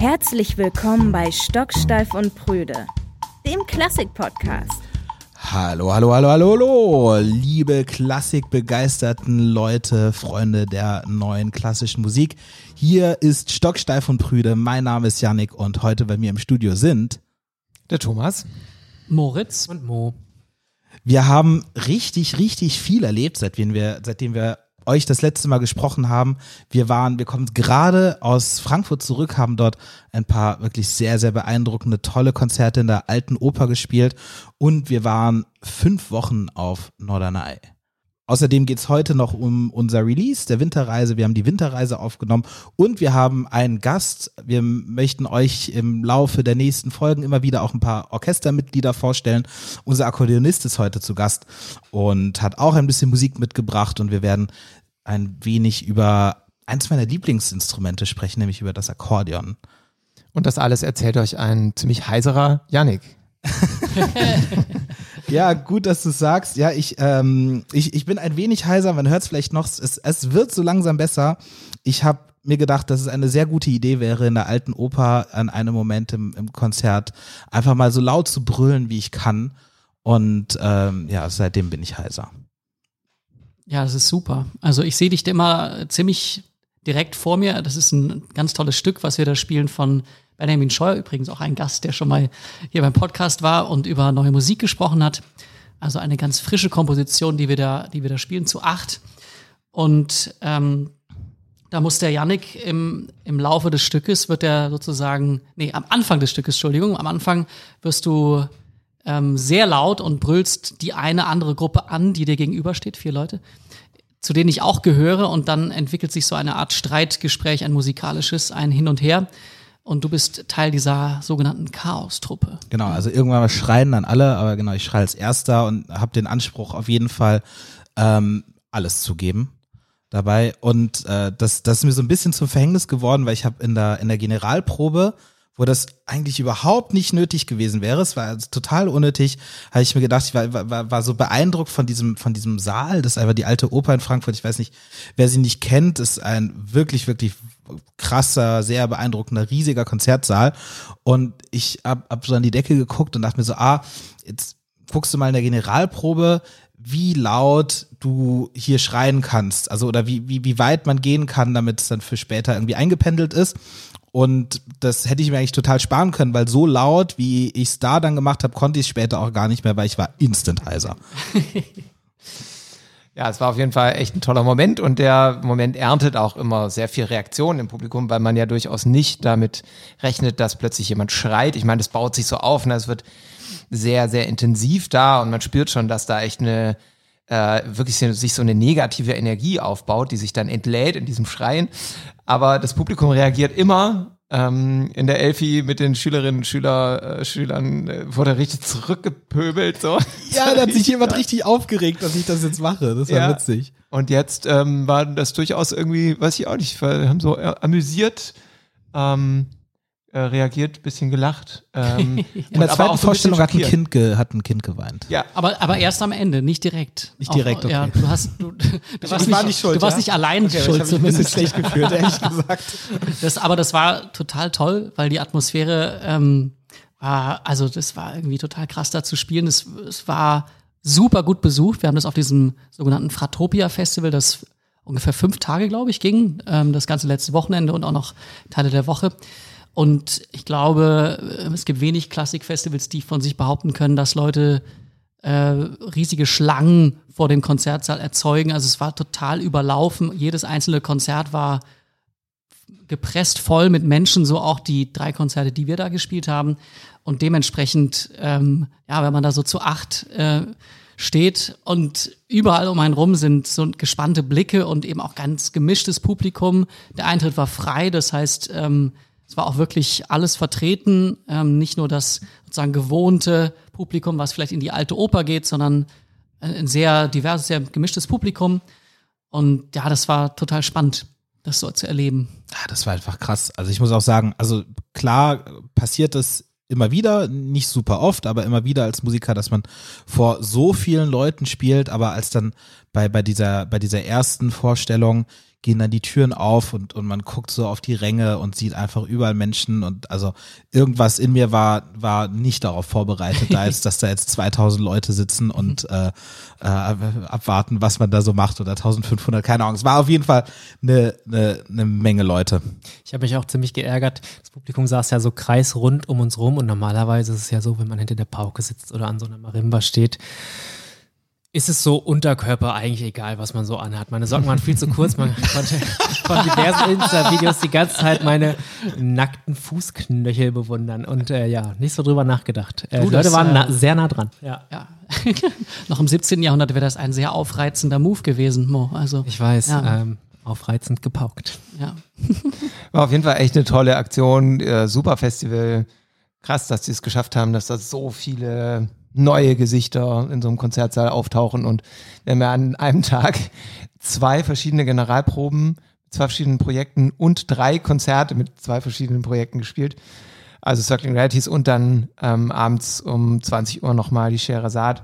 Herzlich willkommen bei Stocksteif und Prüde, dem Klassik-Podcast. Hallo, hallo, hallo, hallo, hallo, liebe klassikbegeisterten Leute, Freunde der neuen klassischen Musik. Hier ist Stocksteif und Prüde. Mein Name ist Yannick und heute bei mir im Studio sind der Thomas, Moritz und Mo. Wir haben richtig, richtig viel erlebt, seitdem wir, seitdem wir euch das letzte Mal gesprochen haben. Wir waren, wir kommen gerade aus Frankfurt zurück, haben dort ein paar wirklich sehr, sehr beeindruckende, tolle Konzerte in der alten Oper gespielt und wir waren fünf Wochen auf Norderney. Außerdem geht's heute noch um unser Release der Winterreise. Wir haben die Winterreise aufgenommen und wir haben einen Gast. Wir möchten euch im Laufe der nächsten Folgen immer wieder auch ein paar Orchestermitglieder vorstellen. Unser Akkordeonist ist heute zu Gast und hat auch ein bisschen Musik mitgebracht und wir werden ein wenig über eins meiner Lieblingsinstrumente sprechen, nämlich über das Akkordeon. Und das alles erzählt euch ein ziemlich heiserer Yannick. ja, gut, dass du sagst. Ja, ich, ähm, ich, ich bin ein wenig heiser, man hört es vielleicht noch. Es, es wird so langsam besser. Ich habe mir gedacht, dass es eine sehr gute Idee wäre, in der alten Oper an einem Moment im, im Konzert einfach mal so laut zu brüllen, wie ich kann. Und ähm, ja, seitdem bin ich heiser. Ja, das ist super. Also ich sehe dich immer ziemlich direkt vor mir. Das ist ein ganz tolles Stück, was wir da spielen von Benjamin Scheuer, übrigens auch ein Gast, der schon mal hier beim Podcast war und über neue Musik gesprochen hat. Also eine ganz frische Komposition, die wir da, die wir da spielen, zu acht. Und ähm, da muss der Yannick im, im Laufe des Stückes, wird er sozusagen, nee, am Anfang des Stückes, Entschuldigung, am Anfang wirst du ähm, sehr laut und brüllst die eine andere Gruppe an, die dir gegenübersteht, vier Leute, zu denen ich auch gehöre. Und dann entwickelt sich so eine Art Streitgespräch, ein musikalisches, ein Hin und Her und du bist Teil dieser sogenannten Chaos-Truppe. Genau, also irgendwann mal schreien dann alle, aber genau, ich schreie als Erster und habe den Anspruch auf jeden Fall ähm, alles zu geben dabei und äh, das, das ist mir so ein bisschen zum Verhängnis geworden, weil ich habe in der in der Generalprobe wo das eigentlich überhaupt nicht nötig gewesen wäre. Es war also total unnötig. Habe ich mir gedacht, ich war, war, war so beeindruckt von diesem, von diesem Saal. Das ist einfach die alte Oper in Frankfurt. Ich weiß nicht, wer sie nicht kennt, ist ein wirklich, wirklich krasser, sehr beeindruckender, riesiger Konzertsaal. Und ich hab, hab so an die Decke geguckt und dachte mir so, ah, jetzt guckst du mal in der Generalprobe, wie laut du hier schreien kannst. Also, oder wie, wie, wie weit man gehen kann, damit es dann für später irgendwie eingependelt ist. Und das hätte ich mir eigentlich total sparen können, weil so laut, wie ich es da dann gemacht habe, konnte ich es später auch gar nicht mehr, weil ich war instant heiser. Ja, es war auf jeden Fall echt ein toller Moment und der Moment erntet auch immer sehr viel Reaktion im Publikum, weil man ja durchaus nicht damit rechnet, dass plötzlich jemand schreit. Ich meine, das baut sich so auf, ne? es wird sehr, sehr intensiv da und man spürt schon, dass da echt eine äh, wirklich sich so eine negative Energie aufbaut, die sich dann entlädt in diesem Schreien. Aber das Publikum reagiert immer ähm, in der Elfi mit den Schülerinnen und Schüler, äh, Schülern äh, wurde richtig zurückgepöbelt. So. Ja, da hat sich jemand richtig aufgeregt, dass ich das jetzt mache. Das war ja. witzig. Und jetzt ähm, war das durchaus irgendwie, weiß ich auch nicht, haben so äh, amüsiert. Ähm, äh, reagiert, bisschen gelacht. Ähm, In der zweiten Vorstellung hat ein, kind ge, hat ein Kind geweint. Ja, aber, aber erst am Ende, nicht direkt. Nicht direkt, okay. Ja, du hast, du, du warst, nicht, nicht schuld, du warst ja? nicht allein okay, schuld. Ich habe mich ein bisschen schlecht gefühlt, ehrlich gesagt. Das, aber das war total toll, weil die Atmosphäre ähm, war, also das war irgendwie total krass da zu spielen. Es, es war super gut besucht. Wir haben das auf diesem sogenannten Fratopia Festival, das ungefähr fünf Tage, glaube ich, ging. Ähm, das ganze letzte Wochenende und auch noch Teile der Woche. Und ich glaube, es gibt wenig Klassikfestivals, die von sich behaupten können, dass Leute äh, riesige Schlangen vor dem Konzertsaal erzeugen. Also es war total überlaufen. Jedes einzelne Konzert war gepresst voll mit Menschen, so auch die drei Konzerte, die wir da gespielt haben. Und dementsprechend, ähm, ja, wenn man da so zu acht äh, steht und überall um einen rum sind so gespannte Blicke und eben auch ganz gemischtes Publikum. Der Eintritt war frei, das heißt, ähm, es war auch wirklich alles vertreten, ähm, nicht nur das sozusagen gewohnte Publikum, was vielleicht in die alte Oper geht, sondern ein sehr diverses, sehr gemischtes Publikum. Und ja, das war total spannend, das so zu erleben. Ja, das war einfach krass. Also ich muss auch sagen, also klar passiert das immer wieder, nicht super oft, aber immer wieder als Musiker, dass man vor so vielen Leuten spielt, aber als dann bei, bei dieser, bei dieser ersten Vorstellung gehen dann die Türen auf und, und man guckt so auf die Ränge und sieht einfach überall Menschen und also irgendwas in mir war, war nicht darauf vorbereitet, da jetzt, dass da jetzt 2000 Leute sitzen und äh, äh, abwarten, was man da so macht oder 1500, keine Ahnung. Es war auf jeden Fall eine, eine, eine Menge Leute. Ich habe mich auch ziemlich geärgert. Das Publikum saß ja so kreisrund um uns rum und normalerweise ist es ja so, wenn man hinter der Pauke sitzt oder an so einer Marimba steht, ist es so Unterkörper eigentlich egal, was man so anhat. Meine Socken waren viel zu kurz. Man konnte von diversen Insta-Videos die ganze Zeit meine nackten Fußknöchel bewundern und äh, ja, nicht so drüber nachgedacht. Äh, Du, die Leute das, waren äh, na sehr nah dran. Ja. Ja. Noch im 17. Jahrhundert wäre das ein sehr aufreizender Move gewesen, Mo. Also, Ich weiß, Ja. ähm, aufreizend gepaukt. ja. War auf jeden Fall echt eine tolle Aktion, äh, super Festival. Krass, dass sie es geschafft haben, dass da so viele neue Gesichter in so einem Konzertsaal auftauchen und wir haben ja an einem Tag zwei verschiedene Generalproben, zwei verschiedenen Projekten und drei Konzerte mit zwei verschiedenen Projekten gespielt. Also Circling Realities und dann ähm, abends um 20 Uhr nochmal die Scheherazade.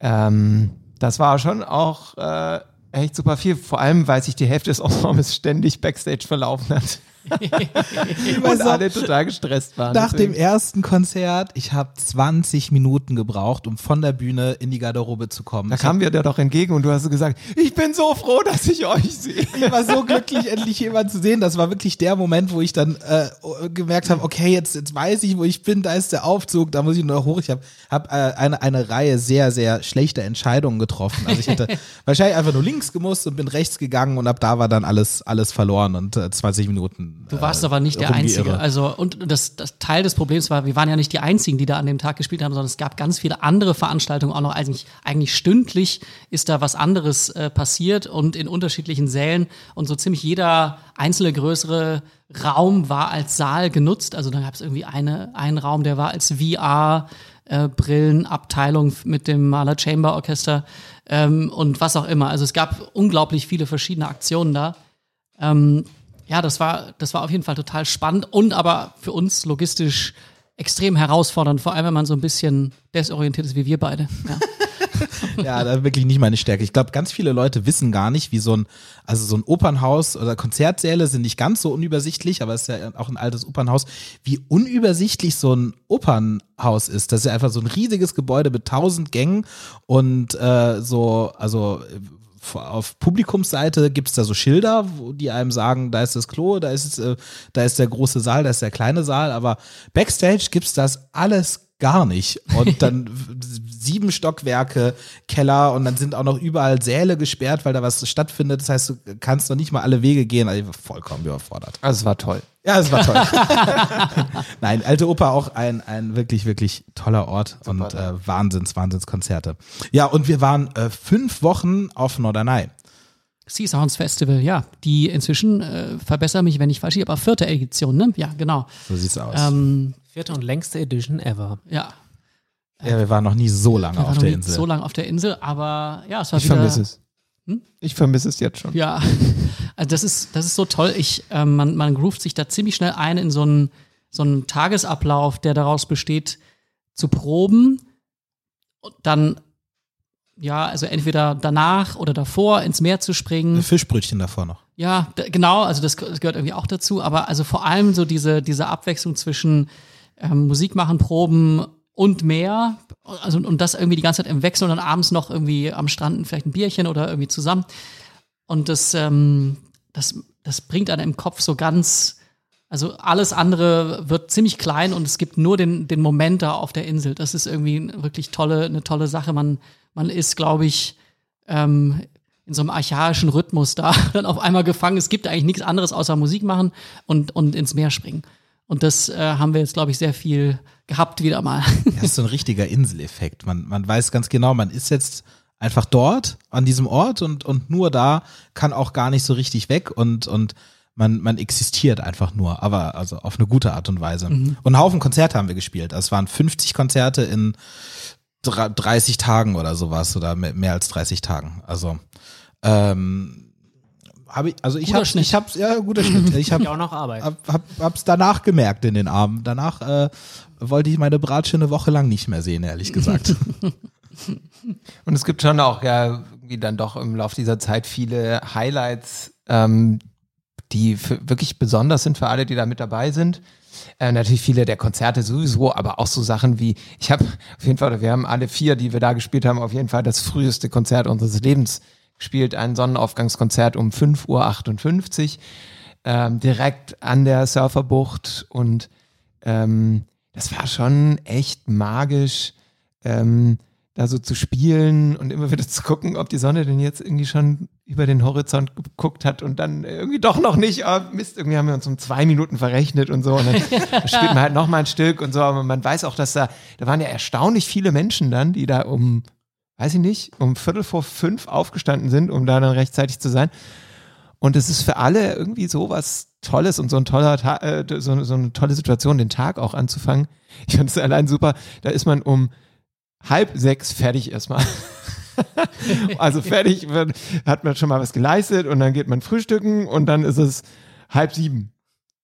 Ähm, das war schon auch äh, echt super viel, vor allem weil sich die Hälfte des Ensembles ständig Backstage verlaufen hat. und alle total gestresst waren. Nach dem deswegen. ersten Konzert, ich habe 20 Minuten gebraucht, um von der Bühne in die Garderobe zu kommen. Da Ich kamen wir dir doch entgegen und du hast gesagt, ich bin so froh, dass ich euch sehe. ich war so glücklich, endlich jemanden zu sehen. Das war wirklich der Moment, wo ich dann äh, gemerkt habe, okay, jetzt, jetzt weiß ich, wo ich bin, da ist der Aufzug, da muss ich nur hoch. Ich habe hab, äh, eine, eine Reihe sehr, sehr schlechter Entscheidungen getroffen. Also ich hätte wahrscheinlich einfach nur links gemusst und bin rechts gegangen und ab da war dann alles, alles verloren und äh, 20 Minuten. Du warst äh, aber nicht der Einzige. Also, und das, das Teil des Problems war, wir waren ja nicht die Einzigen, die da an dem Tag gespielt haben, sondern es gab ganz viele andere Veranstaltungen auch noch. Eigentlich, eigentlich stündlich ist da was anderes äh, passiert und in unterschiedlichen Sälen und so ziemlich jeder einzelne größere Raum war als Saal genutzt. Also dann gab es irgendwie eine, einen Raum, der war als VR äh, Brillenabteilung mit dem Maler Chamber Orchester ähm, und was auch immer. Also es gab unglaublich viele verschiedene Aktionen da. Ähm, ja, das war, das war auf jeden Fall total spannend und aber für uns logistisch extrem herausfordernd, vor allem wenn man so ein bisschen desorientiert ist wie wir beide. Ja. Ja, das wirklich nicht meine Stärke. Ich glaube, ganz viele Leute wissen gar nicht, wie so ein, also so ein Opernhaus oder Konzertsäle sind nicht ganz so unübersichtlich, aber es ist ja auch ein altes Opernhaus, wie unübersichtlich so ein Opernhaus ist. Das ist ja einfach so ein riesiges Gebäude mit tausend Gängen und äh, so, also auf Publikumsseite gibt's da so Schilder, wo die einem sagen, da ist das Klo, da ist, äh, da ist der große Saal, da ist der kleine Saal, aber Backstage gibt's das alles gar nicht. Und dann sieben Stockwerke, Keller und dann sind auch noch überall Säle gesperrt, weil da was stattfindet. Das heißt, du kannst noch nicht mal alle Wege gehen. Also ich war vollkommen überfordert. Also es war toll. Ja, es war toll. Nein, Alte Oper auch ein, ein wirklich, wirklich toller Ort und äh, Wahnsinns, Wahnsinnskonzerte. Ja, und wir waren äh, fünf Wochen auf Norderney. Sea Sounds Festival, ja, die inzwischen, äh, verbessere mich, wenn ich falsch liege, aber vierte Edition, ne? Ja, genau. So sieht's aus. Ähm, Vierte und längste Edition ever. ja, ja, wir waren noch nie so lange wir waren auf noch der Insel. so lange auf der Insel, aber ja, es war Ich wieder. vermisse es. Hm? Ich vermisse es jetzt schon. Ja, also das ist, das ist so toll. Ich, ähm, man, man groovt sich da ziemlich schnell ein in so einen, so einen Tagesablauf, der daraus besteht, zu proben und dann, ja, also entweder danach oder davor ins Meer zu springen. Fischbrötchen davor noch. Ja, genau, also das, das gehört irgendwie auch dazu, aber also vor allem so diese, diese Abwechslung zwischen ähm, Musik machen, Proben und mehr, also und das irgendwie die ganze Zeit im Wechsel und dann abends noch irgendwie am Strand vielleicht ein Bierchen oder irgendwie zusammen. Und das, ähm, das, das bringt einen im Kopf so ganz, also alles andere wird ziemlich klein und es gibt nur den, den Moment da auf der Insel. Das ist irgendwie wirklich tolle, eine tolle Sache. Man, man ist, glaube ich, ähm, in so einem archaischen Rhythmus da dann auf einmal gefangen. Es gibt eigentlich nichts anderes außer Musik machen und, und ins Meer springen. Und das äh, haben wir jetzt, glaube ich, sehr viel gehabt wieder mal. Das ist so ein richtiger Inseleffekt. Man, man weiß ganz genau, man ist jetzt einfach dort an diesem Ort und, und nur da kann auch gar nicht so richtig weg und, und man, man existiert einfach nur, aber also auf eine gute Art und Weise. Und einen Haufen Konzerte haben wir gespielt. Also Es waren 50 Konzerte in dra- 30 Tagen oder sowas oder mehr, mehr als 30 Tagen. Also ähm, habe ich, also ich habe, ich hab's, ja, guter Schnitt. Ich habe auch noch Arbeit. hab, hab, hab's danach gemerkt in den Armen. Danach äh, wollte ich meine Bratsche eine Woche lang nicht mehr sehen, ehrlich gesagt. Und es gibt schon auch ja irgendwie dann doch im Laufe dieser Zeit viele Highlights, ähm, die wirklich besonders sind für alle, die da mit dabei sind. Äh, natürlich viele der Konzerte sowieso, aber auch so Sachen wie, ich habe auf jeden Fall, wir haben alle vier, die wir da gespielt haben, auf jeden Fall das früheste Konzert unseres Lebens gespielt, ein Sonnenaufgangskonzert um 5.58 Uhr, ähm, direkt an der Surferbucht und ähm, das war schon echt magisch. Ähm, da so zu spielen und immer wieder zu gucken, ob die Sonne denn jetzt irgendwie schon über den Horizont geguckt hat und dann irgendwie doch noch nicht. Oh, Mist, irgendwie haben wir uns um zwei Minuten verrechnet und so. Und dann spielt man halt noch mal ein Stück und so. Aber man weiß auch, dass da, da waren ja erstaunlich viele Menschen dann, die da um, weiß ich nicht, um Viertel vor fünf aufgestanden sind, um da dann rechtzeitig zu sein. Und es ist für alle irgendwie so was Tolles und so ein toller Ta äh, so, so eine tolle Situation, den Tag auch anzufangen. Ich fand es allein super. Da ist man um halb sechs fertig erstmal. also fertig wird, hat man schon mal was geleistet und dann geht man frühstücken und dann ist es halb sieben.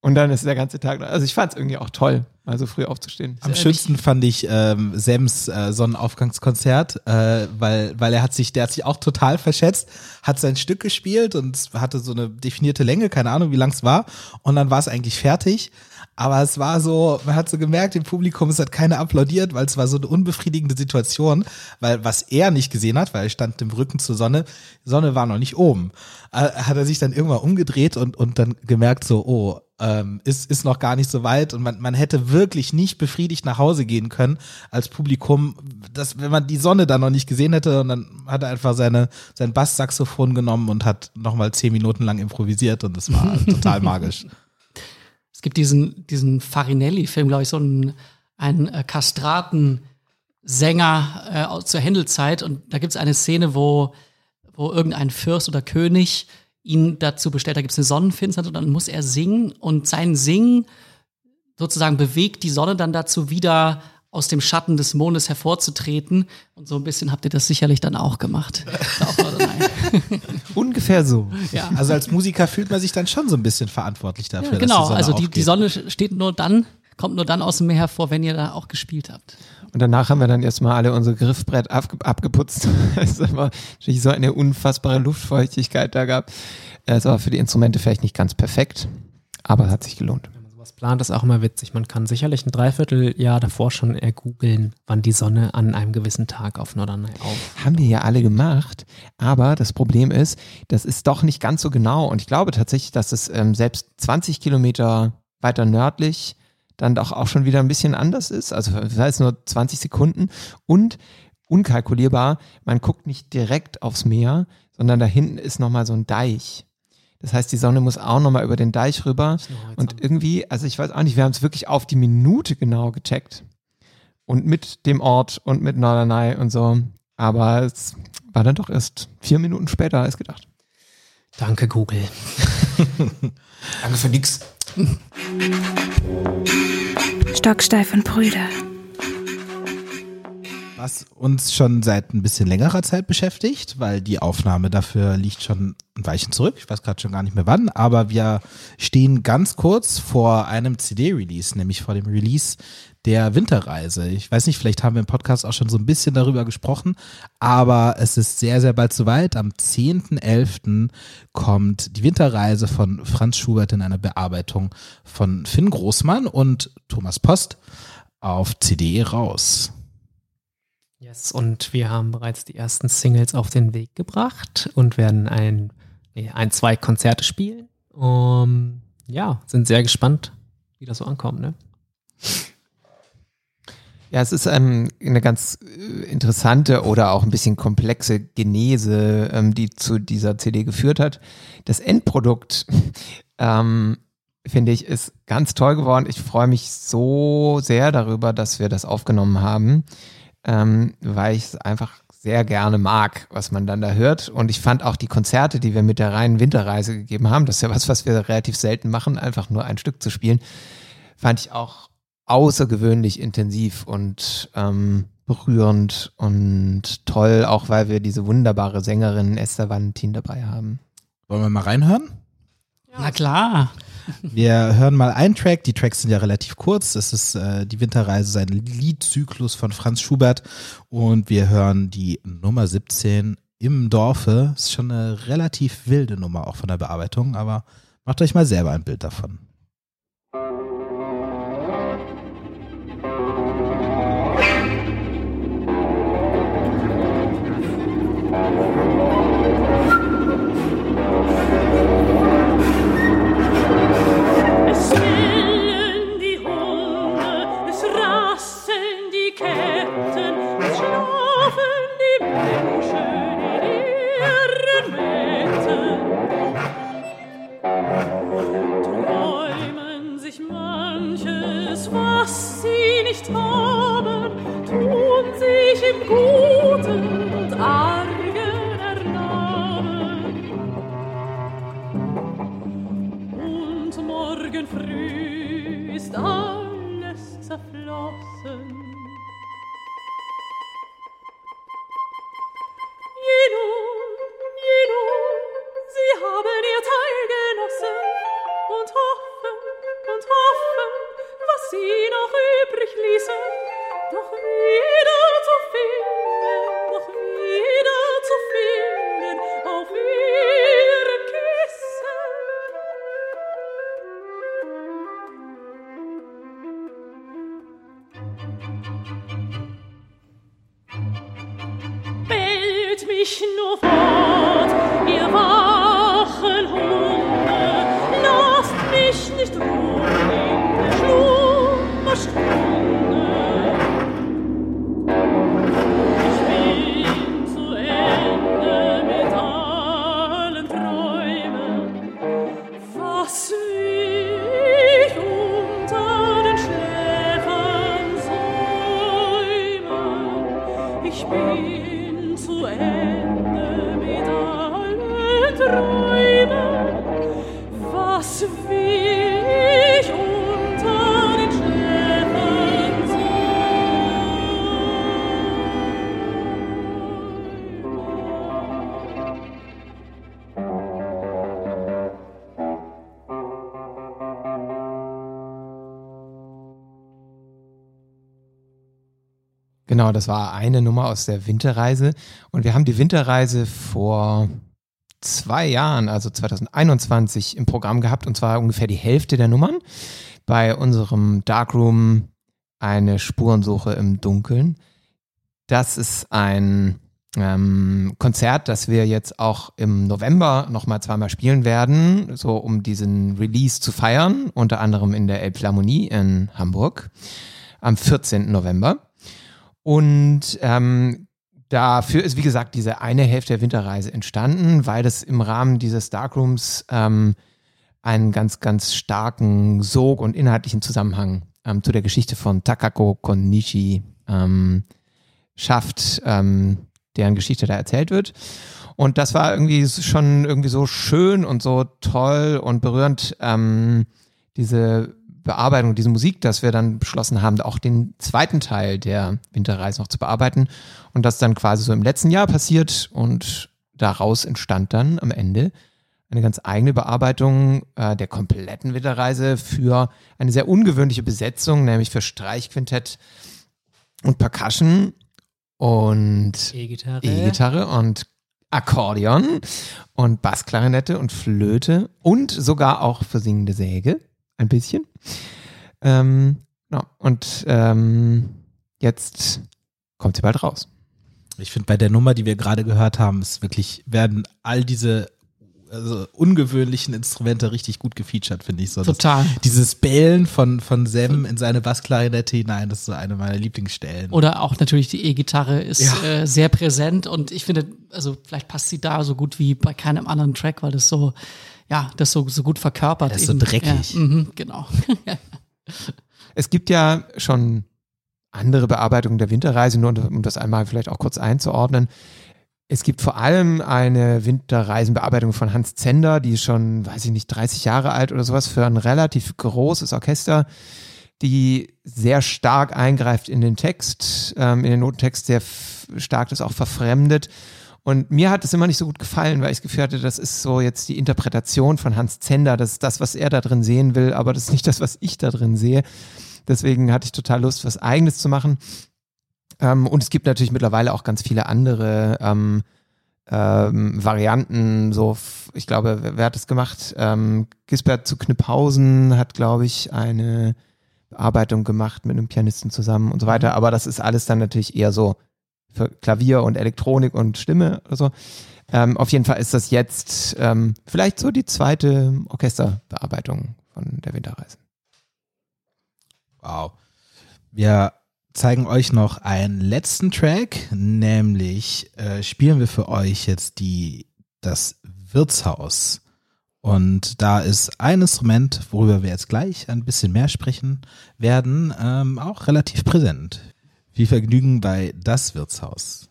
Und dann ist der ganze Tag, also ich fand es irgendwie auch toll, mal so früh aufzustehen. Am schönsten fand ich ähm, Sems äh, Sonnenaufgangskonzert, äh, weil, weil er hat sich, der hat sich auch total verschätzt, hat sein Stück gespielt und hatte so eine definierte Länge, keine Ahnung, wie lang es war. Und dann war es eigentlich fertig. Aber es war so, man hat so gemerkt, im Publikum, es hat keiner applaudiert, weil es war so eine unbefriedigende Situation, weil was er nicht gesehen hat, weil er stand im Rücken zur Sonne, die Sonne war noch nicht oben, äh, hat er sich dann irgendwann umgedreht und, und dann gemerkt so, oh, ähm, ist, ist noch gar nicht so weit. Und man, man hätte wirklich nicht befriedigt nach Hause gehen können als Publikum, dass, wenn man die Sonne dann noch nicht gesehen hätte. Und dann hat er einfach seine, sein Basssaxophon genommen und hat nochmal zehn Minuten lang improvisiert und das war total magisch. Es gibt diesen, diesen Farinelli-Film, glaube ich, so einen, einen äh, Kastraten-Sänger äh, zur Händelzeit. Und da gibt es eine Szene, wo, wo irgendein Fürst oder König ihn dazu bestellt, da gibt es eine Sonnenfinsternis und dann muss er singen und sein Singen sozusagen bewegt die Sonne dann dazu wieder aus dem Schatten des Mondes hervorzutreten. Und so ein bisschen habt ihr das sicherlich dann auch gemacht. Ungefähr so. Ja. Also als Musiker fühlt man sich dann schon so ein bisschen verantwortlich dafür. Ja, genau, die also die, die Sonne steht nur dann, kommt nur dann aus dem Meer hervor, wenn ihr da auch gespielt habt. Und danach haben wir dann erstmal alle unser Griffbrett abge abgeputzt. es war natürlich so eine unfassbare Luftfeuchtigkeit da gab. Es war für die Instrumente vielleicht nicht ganz perfekt, aber es hat sich gelohnt plant, ist auch immer witzig. Man kann sicherlich ein Dreivierteljahr davor schon ergoogeln, wann die Sonne an einem gewissen Tag auf Norderney auf. Haben wir ja alle gemacht, aber das Problem ist, das ist doch nicht ganz so genau und ich glaube tatsächlich, dass es ähm, selbst 20 Kilometer weiter nördlich dann doch auch schon wieder ein bisschen anders ist. Also das heißt nur 20 Sekunden und unkalkulierbar, man guckt nicht direkt aufs Meer, sondern da hinten ist nochmal so ein Deich. Das heißt, die Sonne muss auch nochmal über den Deich rüber. Und irgendwie, also ich weiß auch nicht, wir haben es wirklich auf die Minute genau gecheckt. Und mit dem Ort und mit Norderney und so. Aber es war dann doch erst vier Minuten später als gedacht. Danke, Google. Danke für nix. Stocksteif und Brüder was uns schon seit ein bisschen längerer Zeit beschäftigt, weil die Aufnahme dafür liegt schon ein Weilchen zurück. Ich weiß gerade schon gar nicht mehr wann, aber wir stehen ganz kurz vor einem CD-Release, nämlich vor dem Release der Winterreise. Ich weiß nicht, vielleicht haben wir im Podcast auch schon so ein bisschen darüber gesprochen, aber es ist sehr, sehr bald soweit. Am 10.11. kommt die Winterreise von Franz Schubert in einer Bearbeitung von Finn Großmann und Thomas Post auf CD raus. Yes, und wir haben bereits die ersten Singles auf den Weg gebracht und werden ein, ein zwei Konzerte spielen. Um, ja, sind sehr gespannt, wie das so ankommt, ne? Ja, es ist ähm, eine ganz äh, interessante oder auch ein bisschen komplexe Genese, ähm, die zu dieser CD geführt hat. Das Endprodukt, ähm, finde ich, ist ganz toll geworden. Ich freue mich so sehr darüber, dass wir das aufgenommen haben ähm, weil ich es einfach sehr gerne mag, was man dann da hört. Und ich fand auch die Konzerte, die wir mit der reinen Winterreise gegeben haben, das ist ja was, was wir relativ selten machen, einfach nur ein Stück zu spielen, fand ich auch außergewöhnlich intensiv und ähm, berührend und toll, auch weil wir diese wunderbare Sängerin Esther Valentin dabei haben. Wollen wir mal reinhören? Ja. Na klar. Wir hören mal einen Track. Die Tracks sind ja relativ kurz. Das ist äh, die Winterreise, sein Liedzyklus von Franz Schubert. Und wir hören die Nummer 17 im Dorfe. Ist schon eine relativ wilde Nummer auch von der Bearbeitung, aber macht euch mal selber ein Bild davon. Schlafen die Genau, das war eine Nummer aus der Winterreise. Und wir haben die Winterreise vor zwei Jahren, also 2021, im Programm gehabt. Und zwar ungefähr die Hälfte der Nummern. Bei unserem Darkroom eine Spurensuche im Dunkeln. Das ist ein ähm, Konzert, das wir jetzt auch im November nochmal zweimal spielen werden, so um diesen Release zu feiern, unter anderem in der Elbphilharmonie in Hamburg am 14. November. Und ähm, dafür ist, wie gesagt, diese eine Hälfte der Winterreise entstanden, weil das im Rahmen dieses Darkrooms ähm, einen ganz, ganz starken Sog und inhaltlichen Zusammenhang ähm, zu der Geschichte von Takako Konishi ähm, schafft, ähm, deren Geschichte da erzählt wird. Und das war irgendwie schon irgendwie so schön und so toll und berührend, ähm, diese Bearbeitung, diese Musik, dass wir dann beschlossen haben, auch den zweiten Teil der Winterreise noch zu bearbeiten. Und das dann quasi so im letzten Jahr passiert und daraus entstand dann am Ende eine ganz eigene Bearbeitung äh, der kompletten Winterreise für eine sehr ungewöhnliche Besetzung, nämlich für Streichquintett und Percussion und E-Gitarre. E-Gitarre und Akkordeon und Bassklarinette und Flöte und sogar auch für singende Säge ein bisschen. Ähm, ja, und ähm, jetzt kommt sie bald raus. Ich finde, bei der Nummer, die wir gerade gehört haben, ist wirklich, werden all diese also ungewöhnlichen Instrumente richtig gut gefeatured, finde ich so. Das- Total. Dieses Bellen von, von Sam in seine Bassklarinette hinein, das ist so eine meiner Lieblingsstellen. Oder auch natürlich die E-Gitarre ist Ja. äh, sehr präsent und ich finde, also vielleicht passt sie da so gut wie bei keinem anderen Track, weil das so, ja, das so, so gut verkörpert. Das ist so eben. dreckig. Ja, mhm, genau. Es gibt ja schon andere Bearbeitungen der Winterreise, nur um das einmal vielleicht auch kurz einzuordnen. Es gibt vor allem eine Winterreisenbearbeitung von Hans Zender, die ist schon, weiß ich nicht, 30 Jahre alt oder sowas, für ein relativ großes Orchester, die sehr stark eingreift in den Text, ähm, in den Notentext, sehr stark das auch verfremdet. Und mir hat es immer nicht so gut gefallen, weil ich das Gefühl hatte, das ist so jetzt die Interpretation von Hans Zender, das ist das, was er da drin sehen will, aber das ist nicht das, was ich da drin sehe. Deswegen hatte ich total Lust, was Eigenes zu machen. Ähm, und es gibt natürlich mittlerweile auch ganz viele andere ähm, ähm, Varianten, so, ich glaube, wer, wer hat das gemacht? Ähm, Gisbert zu Kniphausen hat, glaube ich, eine Bearbeitung gemacht mit einem Pianisten zusammen und so weiter. Aber das ist alles dann natürlich eher so für Klavier und Elektronik und Stimme oder so. Ähm, auf jeden Fall ist das jetzt ähm, vielleicht so die zweite Orchesterbearbeitung von der Winterreise. Wow. Wir zeigen euch noch einen letzten Track, nämlich äh, spielen wir für euch jetzt die das Wirtshaus. Und da ist ein Instrument, worüber wir jetzt gleich ein bisschen mehr sprechen werden, ähm, auch relativ präsent. Viel Vergnügen bei das Wirtshaus.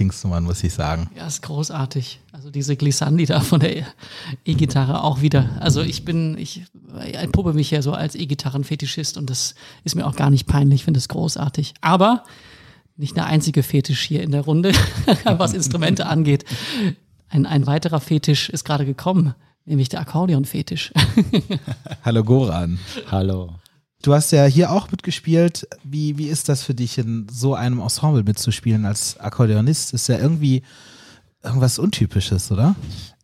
Lieblingsnummern, muss ich sagen. Ja, ist großartig. Also diese Glissandi da von der E-Gitarre auch wieder. Also ich bin, ich entpuppe mich ja so als E-Gitarren-Fetischist und das ist mir auch gar nicht peinlich, finde es großartig. Aber nicht der einzige Fetisch hier in der Runde, was Instrumente angeht. Ein, ein weiterer Fetisch ist gerade gekommen, nämlich der Akkordeon-Fetisch. Hallo Goran. Hallo. Du hast ja hier auch mitgespielt. Wie, wie ist das für dich, in so einem Ensemble mitzuspielen als Akkordeonist? Ist ja irgendwie irgendwas Untypisches, oder?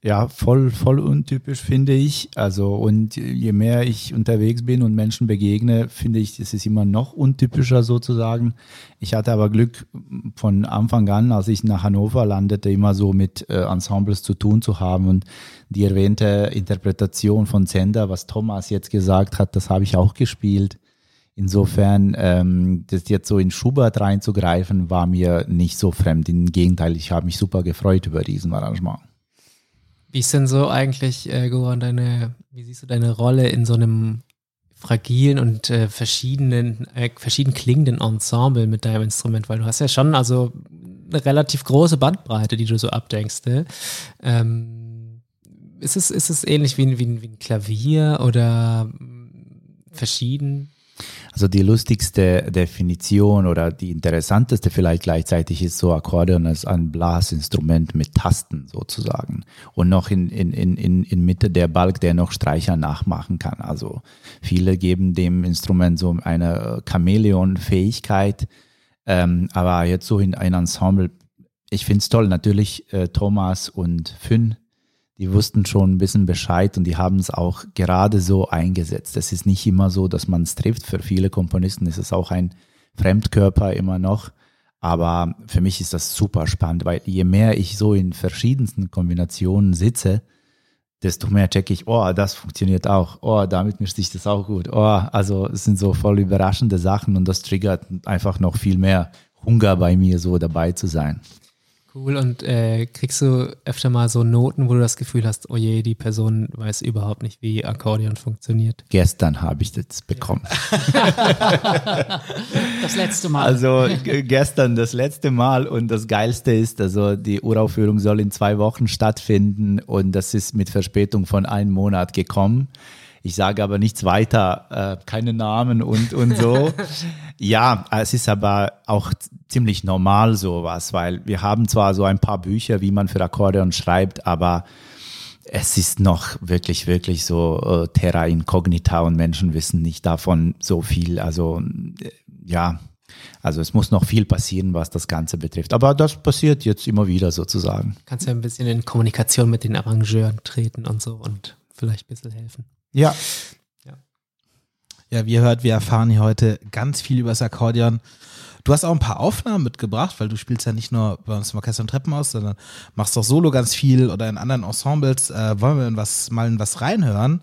Ja, voll, voll untypisch finde ich. Also, und je mehr ich unterwegs bin und Menschen begegne, finde ich, es ist immer noch untypischer sozusagen. Ich hatte aber Glück von Anfang an, als ich nach Hannover landete, immer so mit äh, Ensembles zu tun zu haben. Und die erwähnte Interpretation von Zender, was Thomas jetzt gesagt hat, das habe ich auch gespielt. Insofern, ähm, das jetzt so in Schubert reinzugreifen, war mir nicht so fremd. Im Gegenteil, ich habe mich super gefreut über diesen Arrangement. Wie ist denn so eigentlich, äh, Goran, deine, wie siehst du deine Rolle in so einem fragilen und äh, verschiedenen, äh, verschieden klingenden Ensemble mit deinem Instrument? Weil du hast ja schon also eine relativ große Bandbreite, die du so abdenkst. Ne? Ähm, ist, es, ist es ähnlich wie, wie, wie ein Klavier oder mm, verschieden? Also die lustigste Definition oder die interessanteste vielleicht gleichzeitig ist so Akkordeon als ein Blasinstrument mit Tasten sozusagen und noch in, in, in, in, in Mitte der Balk, der noch Streicher nachmachen kann. Also viele geben dem Instrument so eine Chamäleon-Fähigkeit, ähm, aber jetzt so in ein Ensemble, ich finde es toll. Natürlich äh, Thomas und Finn, die wussten schon ein bisschen Bescheid und die haben es auch gerade so eingesetzt. Es ist nicht immer so, dass man es trifft. Für viele Komponisten ist es auch ein Fremdkörper immer noch. Aber für mich ist das super spannend, weil je mehr ich so in verschiedensten Kombinationen sitze, desto mehr checke ich, oh, das funktioniert auch, oh, damit mischt sich das auch gut, oh, also es sind so voll überraschende Sachen und das triggert einfach noch viel mehr Hunger bei mir, so dabei zu sein. Cool. Und äh, kriegst du öfter mal so Noten, wo du das Gefühl hast, oh je, die Person weiß überhaupt nicht, wie Akkordeon funktioniert? Gestern habe ich das bekommen. Das letzte Mal. Also gestern das letzte Mal und das Geilste ist, also die Uraufführung soll in zwei Wochen stattfinden und das ist mit Verspätung von einem Monat gekommen. Ich sage aber nichts weiter, äh, keine Namen und, und so. ja, es ist aber auch ziemlich normal sowas, weil wir haben zwar so ein paar Bücher, wie man für Akkordeon schreibt, aber es ist noch wirklich, wirklich so äh, terra incognita und Menschen wissen nicht davon so viel. Also äh, ja, also es muss noch viel passieren, was das Ganze betrifft. Aber das passiert jetzt immer wieder sozusagen. Kannst ja ein bisschen in Kommunikation mit den Arrangeuren treten und so und vielleicht ein bisschen helfen. Ja, Ja, wie ihr hört, wir erfahren hier heute ganz viel über das Akkordeon. Du hast auch ein paar Aufnahmen mitgebracht, weil du spielst ja nicht nur bei uns im Orchester und Treppenhaus, sondern machst auch solo ganz viel oder in anderen Ensembles. Äh, wollen wir in was, mal in was reinhören?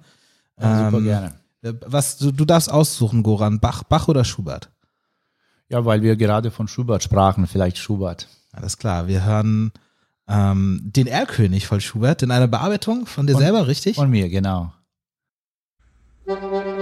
ja super Ähm, gerne. Äh, Was, du, du darfst aussuchen, Goran, Bach, Bach oder Schubert? Ja, weil wir gerade von Schubert sprachen, vielleicht Schubert. Alles klar, wir hören ähm, den Erlkönig von Schubert in einer Bearbeitung von dir Von- selber, richtig? Von mir, genau. Geht ganz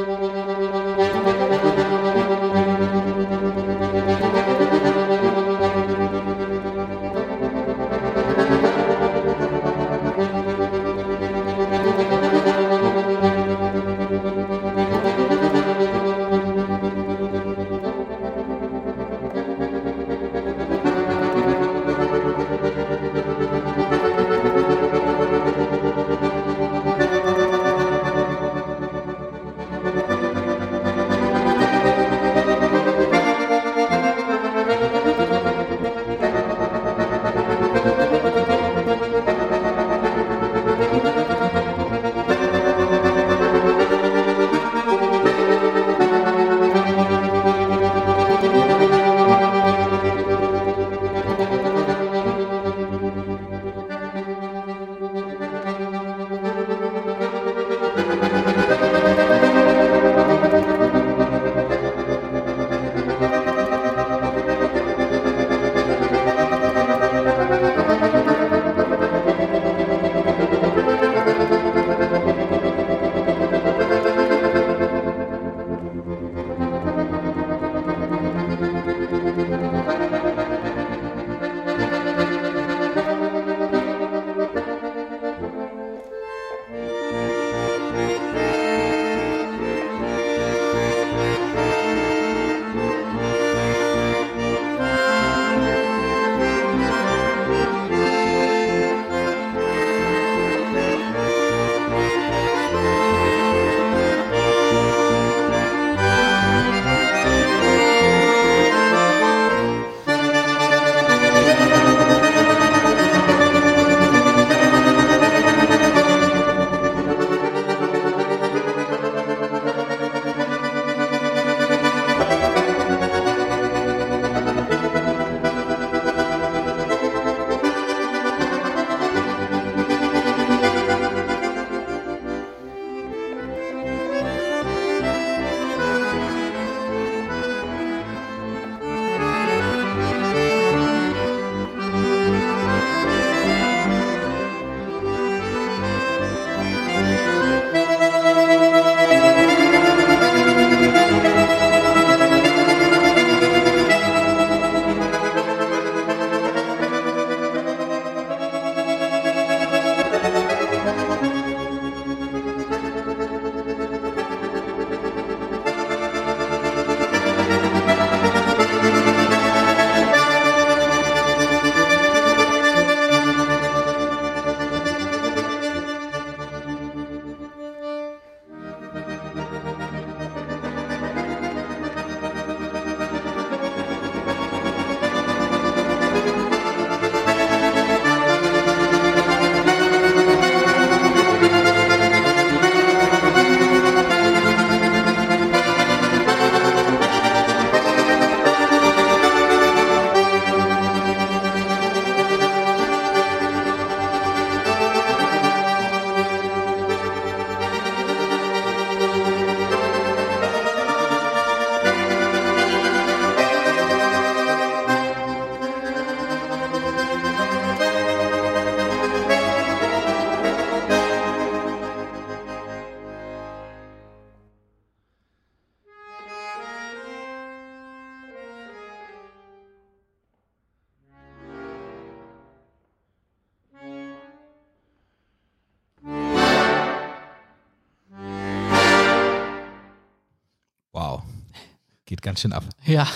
schön ab. Ja.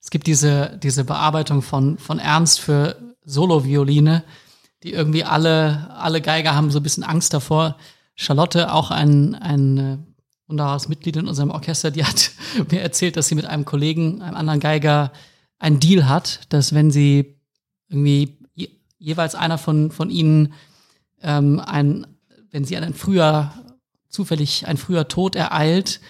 es gibt diese, diese Bearbeitung von, von Ernst für Solo-Violine, die irgendwie alle, alle Geiger haben so ein bisschen Angst davor. Charlotte, auch ein, ein äh, wunderbares Mitglied in unserem Orchester, die hat mir erzählt, dass sie mit einem Kollegen, einem anderen Geiger, einen Deal hat, dass wenn sie irgendwie je, jeweils einer von, von ihnen ähm, ein, wenn sie einen früher, zufällig ein früher Tod ereilt,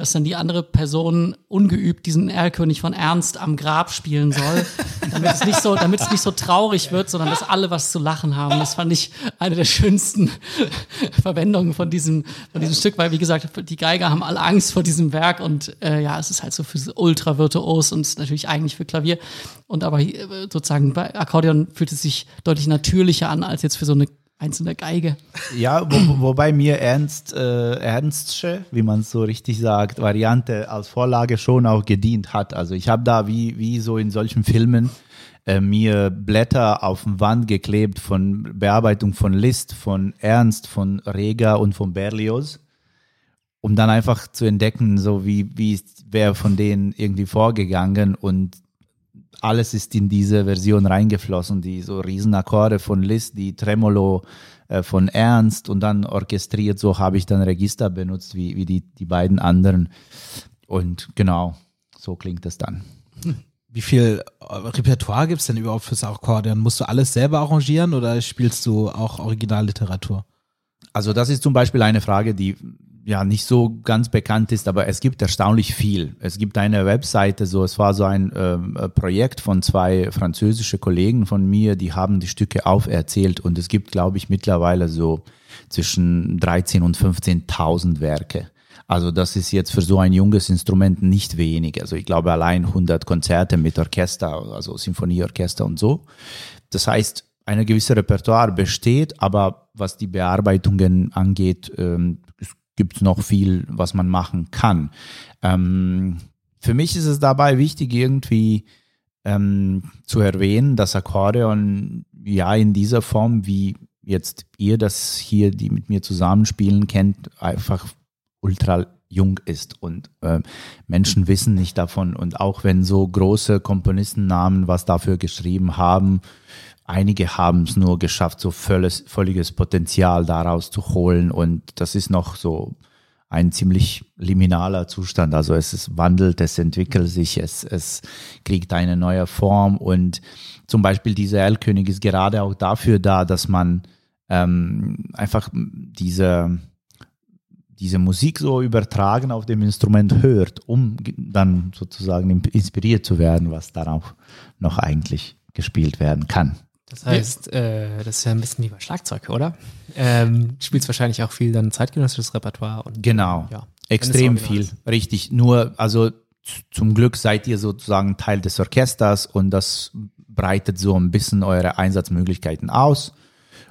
dass dann die andere Person ungeübt diesen Erlkönig von Ernst am Grab spielen soll, damit es nicht so, damit es nicht so traurig wird, sondern dass alle was zu lachen haben. Das fand ich eine der schönsten Verwendungen von diesem, von diesem Stück, weil wie gesagt, die Geiger haben alle Angst vor diesem Werk und äh, ja, es ist halt so für ultra virtuos und natürlich eigentlich für Klavier. Und aber äh, sozusagen bei Akkordeon fühlt es sich deutlich natürlicher an als jetzt für so eine einzelne Geige. Ja, wo, wobei mir Ernst, äh, Ernstsche, wie man es so richtig sagt, Variante als Vorlage schon auch gedient hat. Also ich habe da wie, wie so in solchen Filmen äh, mir Blätter auf den Wand geklebt von Bearbeitung von Liszt, von Ernst, von Reger und von Berlioz, um dann einfach zu entdecken, so wie, wie ist wer von denen irgendwie vorgegangen und alles ist in diese Version reingeflossen, die so Riesenakkorde von Liszt, die Tremolo äh, von Ernst und dann orchestriert, so habe ich dann Register benutzt, wie, wie die, die beiden anderen. Und genau, so klingt es dann. Wie viel äh, Repertoire gibt es denn überhaupt fürs Akkordeon? Musst du alles selber arrangieren oder spielst du auch Originalliteratur? Also das ist zum Beispiel eine Frage, die ja nicht so ganz bekannt ist, aber es gibt erstaunlich viel. Es gibt eine Webseite, so es war so ein ähm, Projekt von zwei französische Kollegen von mir, die haben die Stücke auferzählt und es gibt, glaube ich, mittlerweile so zwischen 13 und 15.000 Werke. Also das ist jetzt für so ein junges Instrument nicht wenig. Also ich glaube allein 100 Konzerte mit Orchester, also Sinfonieorchester und so. Das heißt, eine gewisse Repertoire besteht, aber was die Bearbeitungen angeht, ähm, gibt es noch viel, was man machen kann. Ähm, für mich ist es dabei wichtig, irgendwie ähm, zu erwähnen, dass Akkordeon ja in dieser Form, wie jetzt ihr das hier, die mit mir zusammenspielen, kennt, einfach ultra jung ist und äh, Menschen wissen nicht davon und auch wenn so große Komponistennamen was dafür geschrieben haben, einige haben es nur geschafft, so völlig, völliges Potenzial daraus zu holen und das ist noch so ein ziemlich liminaler Zustand. Also es ist, wandelt, es entwickelt sich, es, es kriegt eine neue Form und zum Beispiel dieser Erlkönig ist gerade auch dafür da, dass man ähm, einfach diese diese Musik so übertragen auf dem Instrument hört, um dann sozusagen inspiriert zu werden, was darauf noch eigentlich gespielt werden kann. Das heißt, äh, das ist ja ein bisschen wie bei Schlagzeug, oder? Ähm, du spielst wahrscheinlich auch viel dann zeitgenössisches Repertoire. Und, Genau, Ja. extrem viel, richtig. Nur, also zum Glück seid ihr sozusagen Teil des Orchesters und das breitet so ein bisschen eure Einsatzmöglichkeiten aus.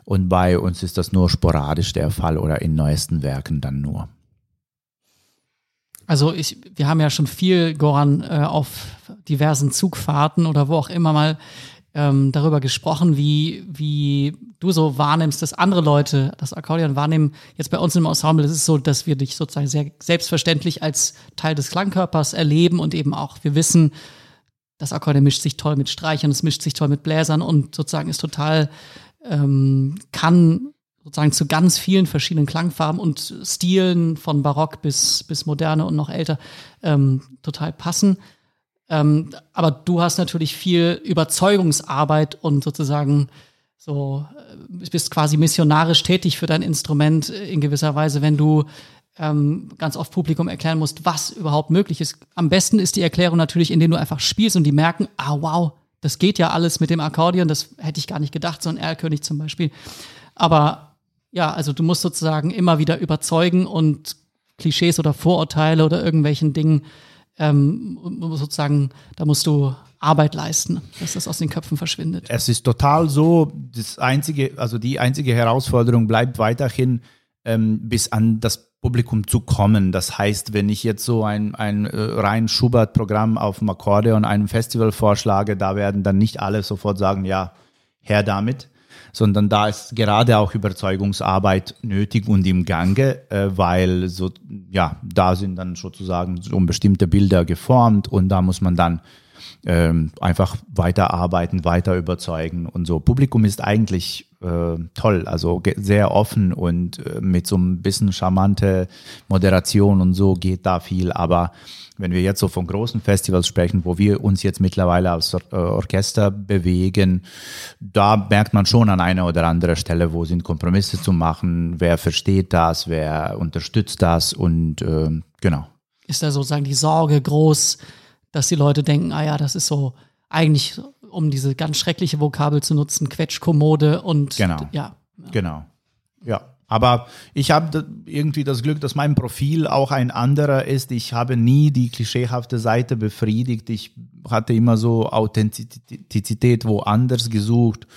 Und bei uns ist das nur sporadisch der Fall oder in neuesten Werken dann nur. Also ich, wir haben ja schon viel, Goran, äh, auf diversen Zugfahrten oder wo auch immer mal ähm, darüber gesprochen, wie, wie du so wahrnimmst, dass andere Leute das Akkordeon wahrnehmen. Jetzt bei uns im Ensemble ist es so, dass wir dich sozusagen sehr selbstverständlich als Teil des Klangkörpers erleben und eben auch, wir wissen, das Akkordeon mischt sich toll mit Streichern, es mischt sich toll mit Bläsern und sozusagen ist total, ähm, kann sozusagen zu ganz vielen verschiedenen Klangfarben und Stilen von Barock bis, bis Moderne und noch älter ähm, total passen. Ähm, aber du hast natürlich viel Überzeugungsarbeit und sozusagen so, äh, bist quasi missionarisch tätig für dein Instrument in gewisser Weise, wenn du ähm, ganz oft Publikum erklären musst, was überhaupt möglich ist. Am besten ist die Erklärung natürlich, indem du einfach spielst und die merken, ah wow, das geht ja alles mit dem Akkordeon, das hätte ich gar nicht gedacht, so ein Erlkönig zum Beispiel. Aber ja, also du musst sozusagen immer wieder überzeugen und Klischees oder Vorurteile oder irgendwelchen Dingen ähm, sozusagen, da musst du Arbeit leisten, dass das aus den Köpfen verschwindet. Es ist total so, das einzige, also die einzige Herausforderung bleibt weiterhin, ähm, bis an das Publikum zu kommen. Das heißt, wenn ich jetzt so ein, ein äh, rein Schubert-Programm auf dem Akkordeon einem Festival vorschlage, da werden dann nicht alle sofort sagen, ja, her damit. Sondern da ist gerade auch Überzeugungsarbeit nötig und im Gange, äh, weil so, ja, da sind dann sozusagen so bestimmte Bilder geformt und da muss man dann ähm, einfach weiterarbeiten, weiter überzeugen und so. Publikum ist eigentlich äh, toll, also sehr offen und äh, mit so ein bisschen charmante Moderation und so geht da viel, aber wenn wir jetzt so von großen Festivals sprechen, wo wir uns jetzt mittlerweile als Or äh, Orchester bewegen, da merkt man schon an einer oder anderen Stelle, wo sind Kompromisse zu machen, wer versteht das, wer unterstützt das und ähm, genau. Ist da sozusagen die Sorge groß, dass die Leute denken, ah ja, das ist so eigentlich, um diese ganz schreckliche Vokabel zu nutzen, Quetschkommode und Genau. ja. Genau. Ja. Aber ich habe irgendwie das Glück, dass mein Profil auch ein anderer ist. Ich habe nie die klischeehafte Seite befriedigt. Ich hatte immer so Authentizität woanders gesucht.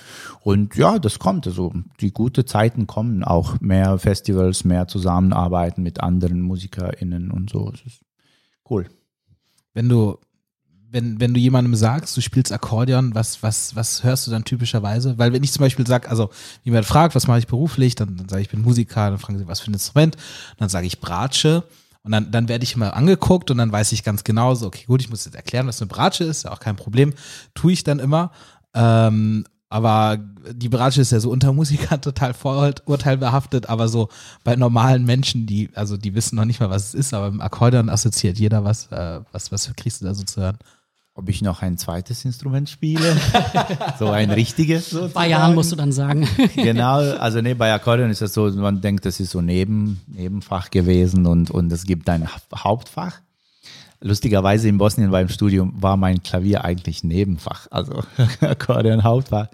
Und ja, das kommt. Also die guten Zeiten kommen auch. Mehr Festivals, mehr Zusammenarbeiten mit anderen MusikerInnen und so. Es ist cool. Wenn du, wenn, wenn du jemandem sagst, du spielst Akkordeon, was, was, was hörst du dann typischerweise? Weil wenn ich zum Beispiel sage, also jemand fragt, was mache ich beruflich, dann, dann sage ich, ich bin Musiker, dann fragen sie, was für ein Instrument, dann sage ich Bratsche. Und dann, dann werde ich immer angeguckt und dann weiß ich ganz genau so, okay, gut, ich muss jetzt erklären, was eine Bratsche ist, ja auch kein Problem, tue ich dann immer. Ähm, aber die Bratsche ist ja so unter Musikern total vorurteilbehaftet, aber so bei normalen Menschen, die, also die wissen noch nicht mal, was es ist, aber im Akkordeon assoziiert jeder was, äh, was, was kriegst du da so zu hören? Ob ich noch ein zweites Instrument spiele? so ein richtiges? Bei sozusagen? Jahren musst du dann sagen. genau, also nee, bei Akkordeon ist das so, man denkt, das ist so neben, Nebenfach gewesen und, und es gibt ein Ha- Hauptfach. Lustigerweise in Bosnien beim Studium war mein Klavier eigentlich Nebenfach, also Akkordeon Hauptfach.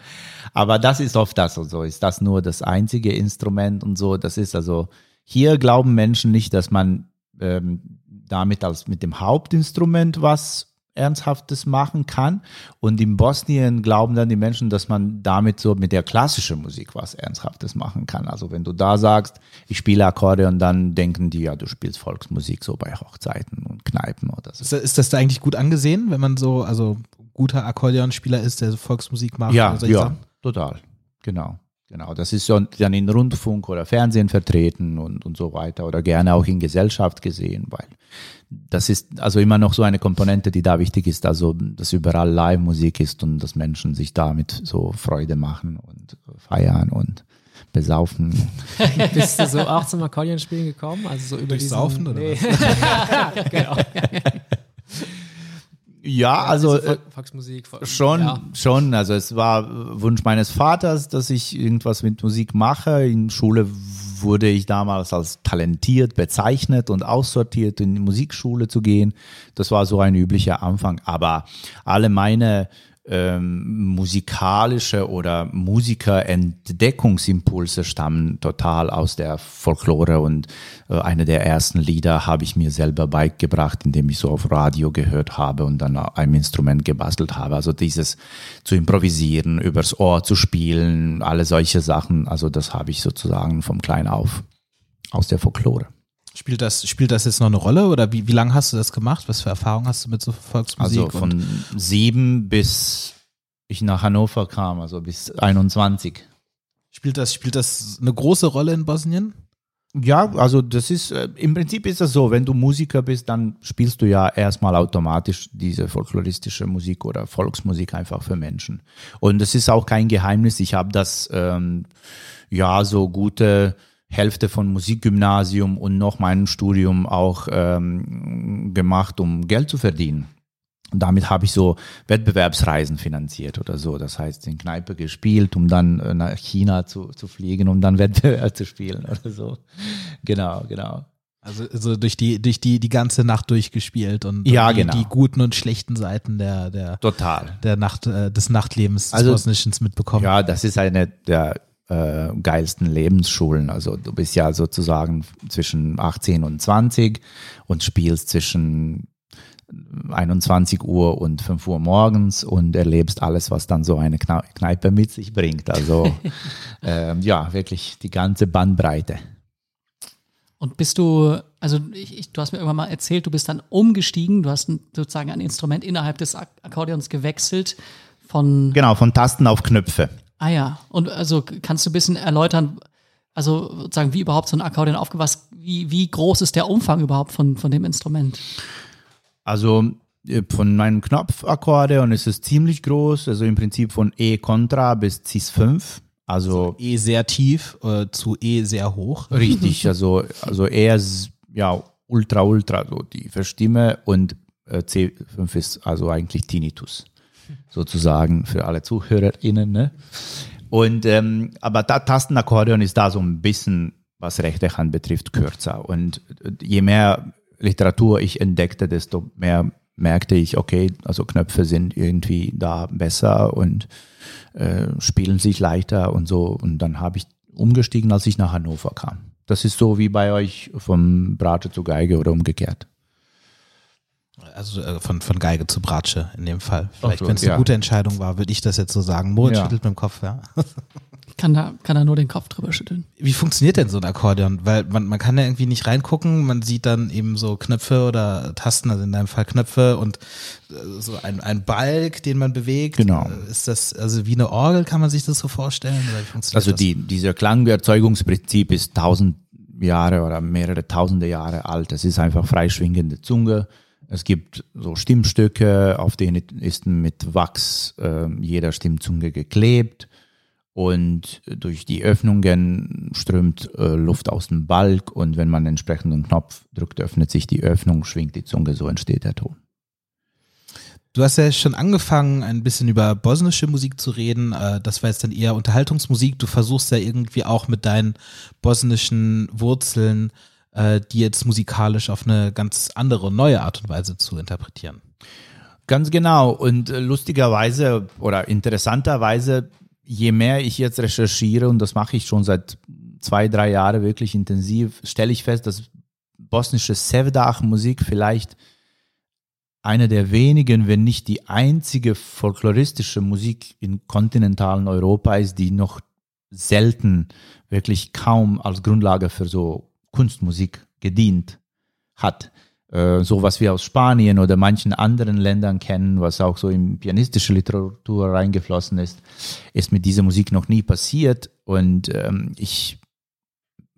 Aber das ist oft das und so. Ist das nur das einzige Instrument und so? Das ist also, hier glauben Menschen nicht, dass man ähm, damit als mit dem Hauptinstrument was Ernsthaftes machen kann. Und in Bosnien glauben dann die Menschen, dass man damit so mit der klassischen Musik was Ernsthaftes machen kann. Also wenn du da sagst, ich spiele Akkordeon, dann denken die, ja, du spielst Volksmusik so bei Hochzeiten und Kneipen oder so. Ist, das da eigentlich gut angesehen, wenn man so, also guter Akkordeonspieler ist, der Volksmusik macht? Ja, ja, Sachen? total. Genau. Genau, das ist so dann in Rundfunk oder Fernsehen vertreten und, und so weiter oder gerne auch in Gesellschaft gesehen, weil das ist also immer noch so eine Komponente, die da wichtig ist, also dass überall Live-Musik ist und dass Menschen sich damit so Freude machen und feiern und besaufen. Bist du so auch zum Akkordeonspielen gekommen? Also so über Durch diesen, Saufen oder nee. genau. Ja, also Diese äh. Vol- Schon, Ja. schon. Also es war Wunsch meines Vaters, dass ich irgendwas mit Musik mache. In Schule wurde ich damals als talentiert bezeichnet und aussortiert, in die Musikschule zu gehen. Das war so ein üblicher Anfang. Aber alle meine ähm, musikalische oder Musikerentdeckungsimpulse stammen total aus der Folklore und äh, eine der ersten Lieder habe ich mir selber beigebracht, indem ich so auf Radio gehört habe und dann ein Instrument gebastelt habe. Also dieses zu improvisieren, übers Ohr zu spielen, alle solche Sachen, also das habe ich sozusagen vom Klein auf aus der Folklore. Spielt das, spielt das jetzt noch eine Rolle oder wie, wie lange hast du das gemacht? Was für Erfahrungen hast du mit so Volksmusik? Also von sieben bis ich nach Hannover kam, also bis 21. spielt das, spielt das eine große Rolle in Bosnien? Ja, also das ist, äh, im Prinzip ist das so, wenn du Musiker bist, dann spielst du ja erstmal automatisch diese folkloristische Musik oder Volksmusik einfach für Menschen. Und es ist auch kein Geheimnis, ich habe das, ähm, ja, so gute Hälfte von Musikgymnasium und noch mein Studium auch ähm, gemacht, um Geld zu verdienen. Und damit habe ich so Wettbewerbsreisen finanziert oder so. Das heißt, in Kneipe gespielt, um dann äh, nach China zu, zu fliegen, um dann Wettbewerb zu spielen oder so. Genau, genau. Also, also durch die, durch die, die ganze Nacht durchgespielt und, Ja, die, genau. die guten und schlechten Seiten der, der, Total. der Nacht, äh, des Nachtlebens Also- des Bosniens mitbekommen. Ja, das ist eine der äh, geilsten Lebensschulen. Also du bist ja sozusagen zwischen 18 und 20 und spielst zwischen 21 Uhr und 5 Uhr morgens und erlebst alles, was dann so eine Kneipe mit sich bringt. Also ähm, ja, wirklich die ganze Bandbreite. Und bist du, also ich, ich, du hast mir irgendwann mal erzählt, du bist dann umgestiegen, du hast sozusagen ein Instrument innerhalb des Ak Akkordeons gewechselt von, Genau, von Tasten auf Knöpfe. Ah ja, und also kannst du ein bisschen erläutern, also sozusagen, wie überhaupt so ein Akkordeon aufgewachsen, wie, wie groß ist der Umfang überhaupt von, von dem Instrument? Also äh, von meinem Knopfakkordeon ist es ziemlich groß, also im Prinzip von E Contra bis Cis 5. Also E sehr tief äh, zu E sehr hoch. richtig, also, also eher s- ja, ultra, ultra, so die Stimme und äh, C5 ist also eigentlich Tinnitus, sozusagen für alle ZuhörerInnen. Ne? Und ähm, aber da, Tastenakkordeon ist da so ein bisschen, was rechte Hand betrifft, kürzer. Und äh, je mehr Literatur ich entdeckte, desto mehr merkte ich, okay, also Knöpfe sind irgendwie da besser und äh, spielen sich leichter und so. Und dann habe ich umgestiegen, als ich nach Hannover kam. Das ist so wie bei euch vom Bratsche zu Geige oder umgekehrt. Also äh, von, von Geige zu Bratsche in dem Fall. Vielleicht, so, wenn es eine ja. gute Entscheidung war, würde ich das jetzt so sagen. Moritz Ja. schüttelt mit dem Kopf, ja. Ich kann da, kann da nur den Kopf drüber schütteln. Wie funktioniert denn so ein Akkordeon? Weil man, man kann ja irgendwie nicht reingucken, man sieht dann eben so Knöpfe oder Tasten, also in deinem Fall Knöpfe und äh, so ein, ein Balk, den man bewegt. Genau. Äh, Ist das, also wie eine Orgel, kann man sich das so vorstellen? Oder wie funktioniert Also das? die, dieser Klangerzeugungsprinzip ist tausend Jahre oder mehrere tausende Jahre alt. Es ist einfach freischwingende Zunge. Es gibt so Stimmstücke, auf denen ist mit Wachs äh, jeder Stimmzunge geklebt. Und durch die Öffnungen strömt äh, Luft aus dem Balk und wenn man entsprechend einen Knopf drückt, öffnet sich die Öffnung, schwingt die Zunge, so entsteht der Ton. Du hast ja schon angefangen, ein bisschen über bosnische Musik zu reden. Äh, Das war jetzt dann eher Unterhaltungsmusik. Du versuchst ja irgendwie auch mit deinen bosnischen Wurzeln, äh, die jetzt musikalisch auf eine ganz andere, neue Art und Weise zu interpretieren. Ganz genau. Und äh, lustigerweise oder interessanterweise, je mehr ich jetzt recherchiere, und das mache ich schon seit zwei, drei Jahren wirklich intensiv, stelle ich fest, dass bosnische Sevdah-Musik vielleicht eine der wenigen, wenn nicht die einzige folkloristische Musik in kontinentalen Europa ist, die noch selten, wirklich kaum als Grundlage für so Kunstmusik gedient hat äh, so was wir aus Spanien oder manchen anderen Ländern kennen, was auch so in pianistische Literatur reingeflossen ist, ist mit dieser Musik noch nie passiert. Und ähm, ich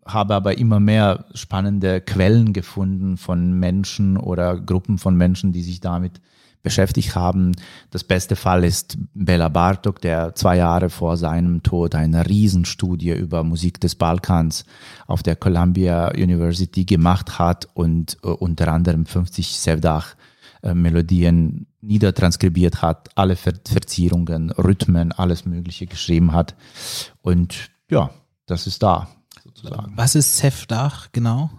habe aber immer mehr spannende Quellen gefunden von Menschen oder Gruppen von Menschen, die sich damit beschäftigt haben. Das beste Fall ist Bela Bartok, der zwei Jahre vor seinem Tod eine Riesenstudie über Musik des Balkans auf der Columbia University gemacht hat und äh, unter anderem 50 Sevdah äh, Melodien niedertranskribiert hat, alle Ver Verzierungen, Rhythmen, alles Mögliche geschrieben hat. Und ja, das ist da sozusagen. Was ist Sevdah genau?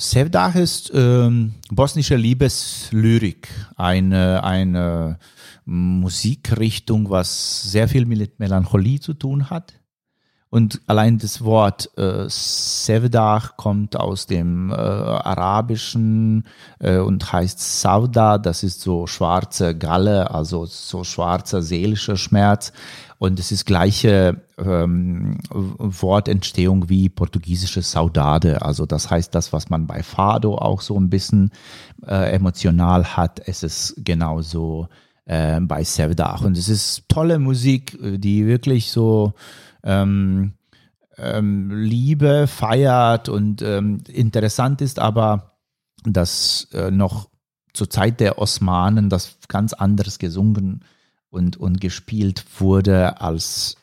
Sevdah ist ähm, bosnische Liebeslyrik, eine, eine Musikrichtung, was sehr viel mit Melancholie zu tun hat. Und allein das Wort äh, Sevdah kommt aus dem äh, Arabischen äh, und heißt Sauda, das ist so schwarze Galle, also so schwarzer seelischer Schmerz. Und es ist gleiche ähm, Wortentstehung wie portugiesische Saudade. Also das heißt, das, was man bei Fado auch so ein bisschen äh, emotional hat, es ist genauso äh, bei Sevdah. Und es ist tolle Musik, äh, die wirklich so ähm, ähm, Liebe feiert und ähm, interessant ist aber, dass äh, noch zur Zeit der Osmanen das ganz anderes gesungen und, und gespielt wurde als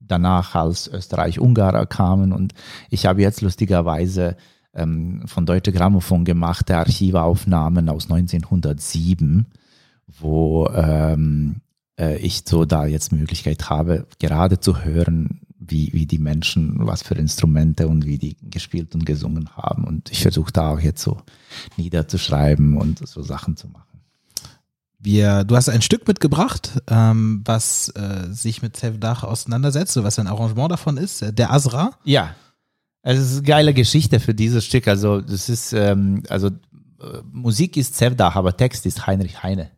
danach, als Österreich-Ungarer kamen. Und ich habe jetzt lustigerweise ähm, von Deutsche Grammophon gemachte Archivaufnahmen aus 1907, wo ähm, äh, ich so da jetzt Möglichkeit habe, gerade zu hören, wie, wie die Menschen, was für Instrumente und wie die gespielt und gesungen haben. Und ich versuche da auch jetzt so niederzuschreiben und so Sachen zu machen. Wir, du hast ein Stück mitgebracht, ähm, was äh, sich mit Sevdah auseinandersetzt, was ein Arrangement davon ist, äh, der Asra. Ja, also es ist eine geile Geschichte für dieses Stück. Also das ist, ähm, also äh, Musik ist Sevdah, aber Text ist Heinrich Heine,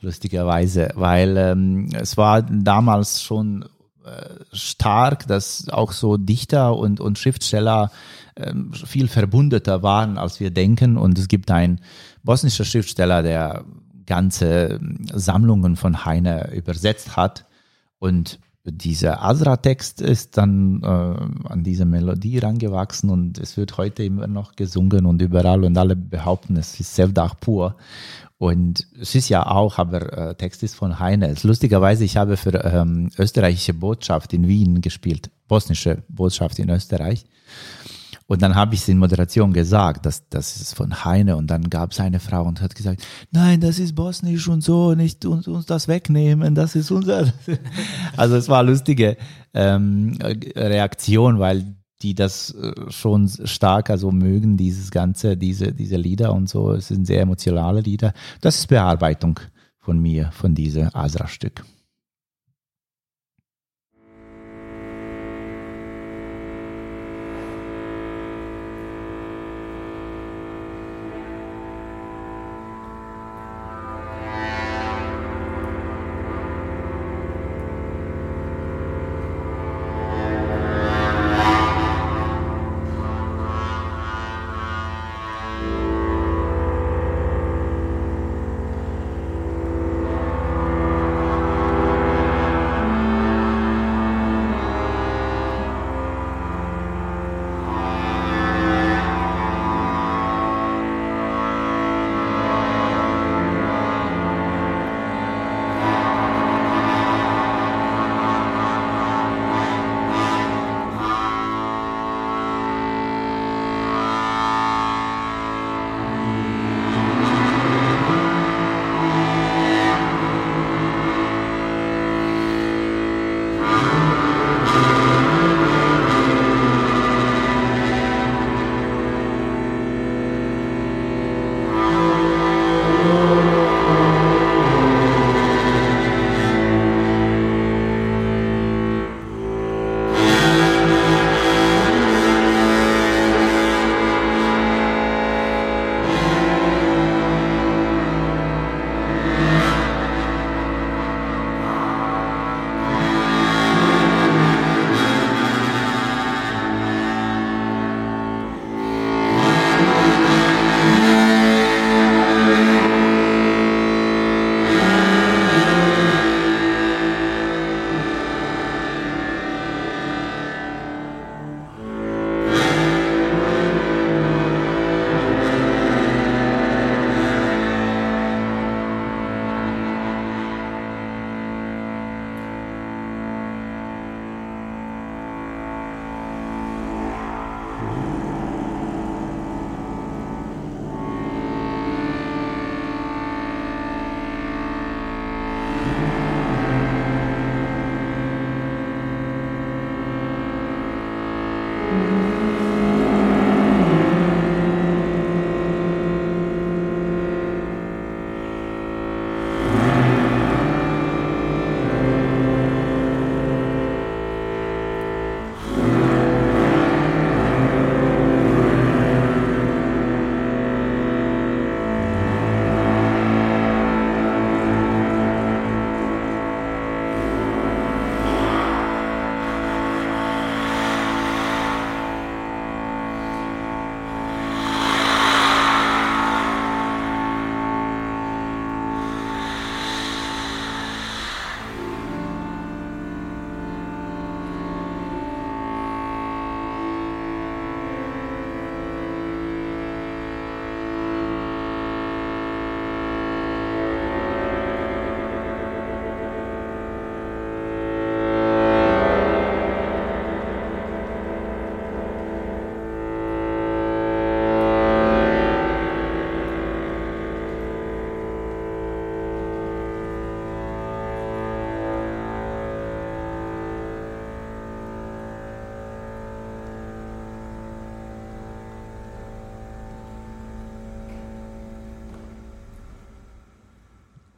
lustigerweise, weil ähm, es war damals schon äh, stark, dass auch so Dichter und, und Schriftsteller ähm, viel verbundeter waren, als wir denken. Und es gibt einen bosnischer Schriftsteller, der ganze ähm, Sammlungen von Heine übersetzt hat. Und dieser Asra-Text ist dann äh, an diese Melodie rangewachsen und es wird heute immer noch gesungen und überall und alle behaupten, es ist Sevdach pur. Und es ist ja auch, aber äh, Text ist von Heine. Lustigerweise, ich habe für ähm, österreichische Botschaft in Wien gespielt, bosnische Botschaft in Österreich. Und dann habe ich es in Moderation gesagt, dass das ist von Heine. Und dann gab es eine Frau und hat gesagt, nein, das ist bosnisch und so, nicht uns, uns das wegnehmen, das ist unser. Also es war eine lustige ähm, Reaktion, weil die das äh, schon stark also mögen, dieses ganze, diese, diese Lieder und so. Es sind sehr emotionale Lieder. Das ist Bearbeitung von mir, von diesem Asra-Stück.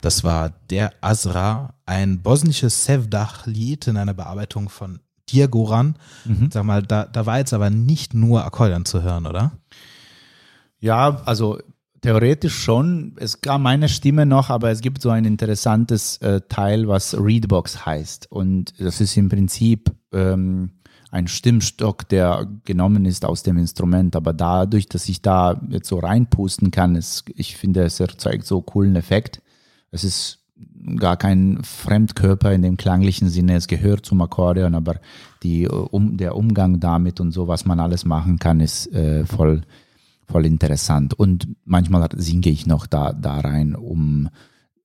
Das war der Azra, ein bosnisches Sevdach-Lied in einer Bearbeitung von Dirgoran. Sag mal, da, da war jetzt aber nicht nur Akkordeon zu hören, oder? Ja, also theoretisch schon. Es gab meine Stimme noch, aber es gibt so ein interessantes äh, Teil, was Readbox heißt. Und das ist im Prinzip ähm, ein Stimmstock, der genommen ist aus dem Instrument. Aber dadurch, dass ich da jetzt so reinpusten kann, ist, ich finde, es erzeugt so coolen Effekt. Es ist gar kein Fremdkörper in dem klanglichen Sinne. Es gehört zum Akkordeon, aber die, äh, um, der Umgang damit und so, was man alles machen kann, ist äh, voll, voll interessant. Und manchmal singe ich noch da, da rein, um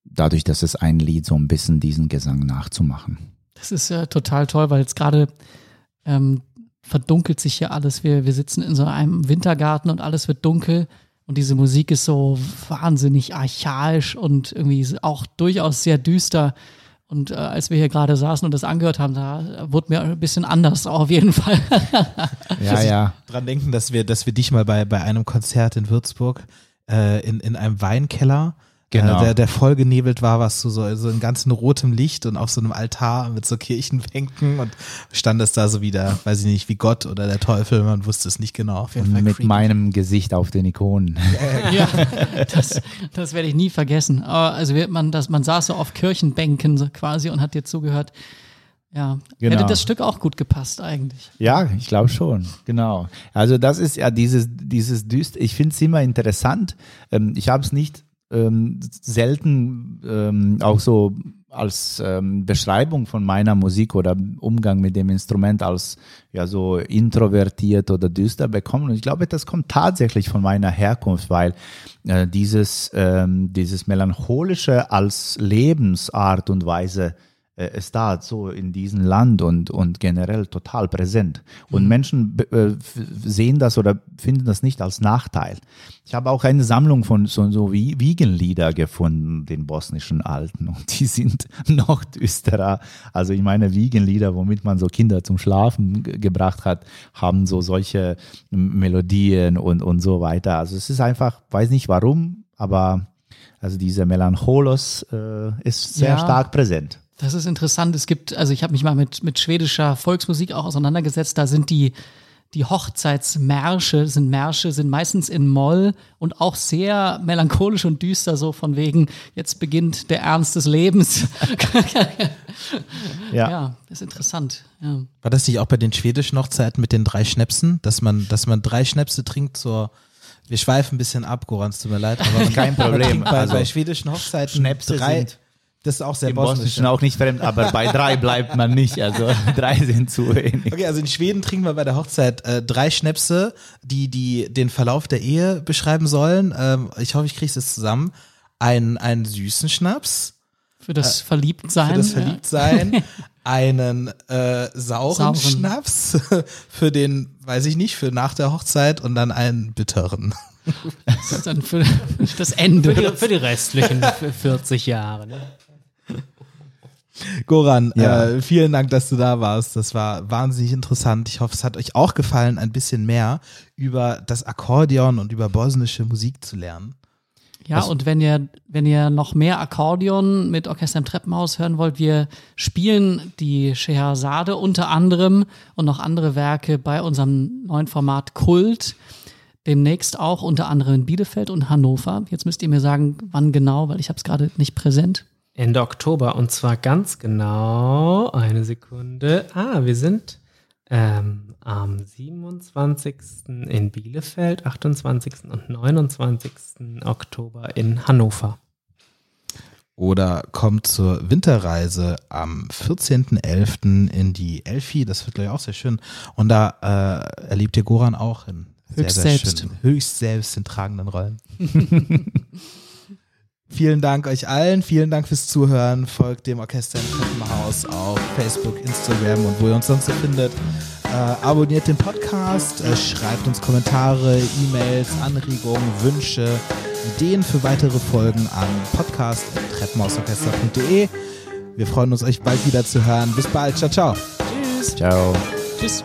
dadurch, dass es ein Lied so ein bisschen diesen Gesang nachzumachen. Das ist ja total toll, weil jetzt gerade ähm, verdunkelt sich hier alles. Wir, wir sitzen in so einem Wintergarten und alles wird dunkel. Und diese Musik ist so wahnsinnig archaisch und irgendwie auch durchaus sehr düster. Und äh, als wir hier gerade saßen und das angehört haben, da wurde mir ein bisschen anders auf jeden Fall. Ja, ja. dran denken, dass wir, dass wir dich mal bei, bei einem Konzert in Würzburg äh, in, in einem Weinkeller, Genau. äh, der, der voll genebelt war, was so, so, so in ganzen rotem Licht und auf so einem Altar mit so Kirchenbänken und stand es da so wieder, weiß ich nicht, wie Gott oder der Teufel, man wusste es nicht genau. Auf jeden Fall Mit creepy. meinem Gesicht auf den Ikonen. ja, das, das werde ich nie vergessen. Aber also wir- man, das, man saß so auf Kirchenbänken so quasi und hat dir zugehört. Ja, Genau. hätte das Stück auch gut gepasst eigentlich. Ja, ich glaube schon, genau. Also das ist ja dieses, dieses Düst. Ich finde es immer interessant. Ähm, ich habe es nicht ähm, selten ähm, auch so als ähm, Beschreibung von meiner Musik oder Umgang mit dem Instrument als ja so introvertiert oder düster bekommen. Und ich glaube, das kommt tatsächlich von meiner Herkunft, weil äh, dieses, ähm, dieses melancholische als Lebensart und Weise ist da so in diesem Land und, und generell total präsent. Und Menschen be- äh, sehen das oder finden das nicht als Nachteil. Ich habe auch eine Sammlung von so, so wie Wiegenlieder gefunden, den bosnischen Alten. Und die sind noch düsterer. Also ich meine, Wiegenlieder, womit man so Kinder zum Schlafen ge- gebracht hat, haben so solche Melodien und, und so weiter. Also es ist einfach, weiß nicht warum, aber also dieser Melancholos äh, ist sehr Ja. stark präsent. Das ist interessant. Es gibt, also ich habe mich mal mit, mit schwedischer Volksmusik auch auseinandergesetzt. Da sind die, die Hochzeitsmärsche, sind Märsche, sind meistens in Moll und auch sehr melancholisch und düster, so von wegen, jetzt beginnt der Ernst des Lebens. Ja. ja, das ist interessant. Ja. War das nicht auch bei den schwedischen Hochzeiten mit den drei Schnäpsen, dass man, dass man drei Schnäpse trinkt zur wir schweifen ein bisschen ab, Goran, es tut mir leid, aber man, Kein Problem. bei, Also, bei schwedischen Hochzeiten Schnäpse drei, sind das ist auch sehr Im bosnisch. Bosnischen auch nicht fremd, aber bei drei bleibt man nicht. Also drei sind zu wenig. Okay, also in Schweden trinken wir bei der Hochzeit äh, drei Schnäpse, die, die den Verlauf der Ehe beschreiben sollen. Ähm, ich hoffe, ich kriege es zusammen. Einen, einen süßen Schnaps Für das Verliebtsein. für das ja. Verliebtsein, einen äh, sauren, Sauren. Schnaps für den, weiß ich nicht, für nach der Hochzeit und dann einen bitteren. Das ist dann für das Ende. Für die, für die restlichen 40 Jahre. Ne? Goran, Ja. äh, vielen Dank, dass du da warst. Das war wahnsinnig interessant. Ich hoffe, es hat euch auch gefallen, ein bisschen mehr über das Akkordeon und über bosnische Musik zu lernen. Ja, und wenn ihr, wenn ihr noch mehr Akkordeon mit Orchester im Treppenhaus hören wollt, wir spielen die Scheherazade unter anderem und noch andere Werke bei unserem neuen Format Kult. Demnächst auch unter anderem in Bielefeld und Hannover. Jetzt müsst ihr mir sagen, wann genau, weil ich habe es gerade nicht präsent. Ende Oktober und zwar ganz genau eine Sekunde. Ah, wir sind ähm, am 27. in Bielefeld, 28. und 29. Oktober in Hannover. Oder kommt zur Winterreise am 14.11. in die Elfi. Das wird, glaube ich, auch sehr schön. Und da äh, erlebt ihr Goran auch in sehr, Höchst sehr selbst. schönen, höchst selbst in tragenden Rollen. Vielen Dank euch allen. Vielen Dank fürs Zuhören. Folgt dem Orchester im Treppenhaus auf Facebook, Instagram und wo ihr uns sonst so findet. Äh, abonniert den Podcast, äh, schreibt uns Kommentare, E-Mails, Anregungen, Wünsche, Ideen für weitere Folgen an podcast.treppenhausorchester.de. Wir freuen uns, euch bald wieder zu hören. Bis bald. Ciao, ciao. Tschüss. Ciao. Tschüss.